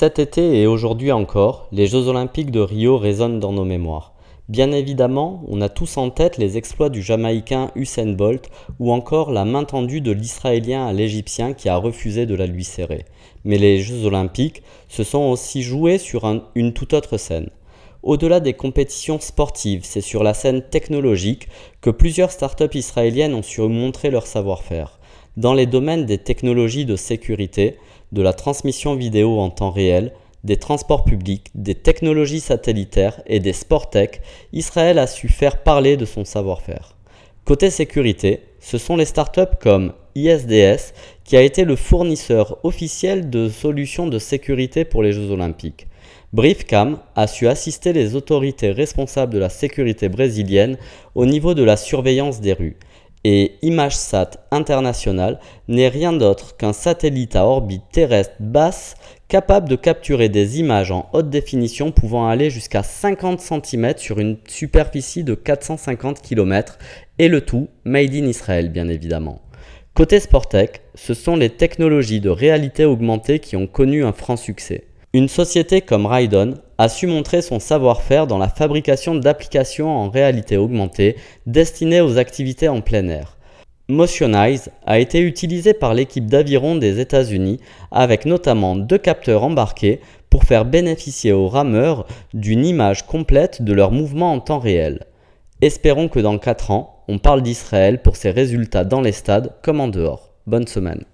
Cet été et aujourd'hui encore, les Jeux olympiques de Rio résonnent dans nos mémoires. Bien évidemment, on a tous en tête les exploits du Jamaïcain Usain Bolt ou encore la main tendue de l'Israélien à l'Égyptien qui a refusé de la lui serrer. Mais les Jeux olympiques se sont aussi joués sur une toute autre scène. Au-delà des compétitions sportives, c'est sur la scène technologique que plusieurs startups israéliennes ont su montrer leur savoir-faire. Dans les domaines des technologies de sécurité, de la transmission vidéo en temps réel, des transports publics, des technologies satellitaires et des sport tech, Israël a su faire parler de son savoir-faire. Côté sécurité, ce sont les startups comme ISDS qui a été le fournisseur officiel de solutions de sécurité pour les Jeux olympiques. Briefcam a su assister les autorités responsables de la sécurité brésilienne au niveau de la surveillance des rues et ImageSat International n'est rien d'autre qu'un satellite à orbite terrestre basse capable de capturer des images en haute définition pouvant aller jusqu'à 50 cm sur une superficie de 450 km et le tout made in Israel bien évidemment. Côté Sportec, ce sont les technologies de réalité augmentée qui ont connu un franc succès. Une société comme Rydon a su montrer son savoir-faire dans la fabrication d'applications en réalité augmentée destinées aux activités en plein air. Motionize a été utilisé par l'équipe d'aviron des États-Unis avec notamment deux capteurs embarqués pour faire bénéficier aux rameurs d'une image complète de leurs mouvements en temps réel. Espérons que dans 4 ans, on parle d'Israël pour ses résultats dans les stades comme en dehors. Bonne semaine.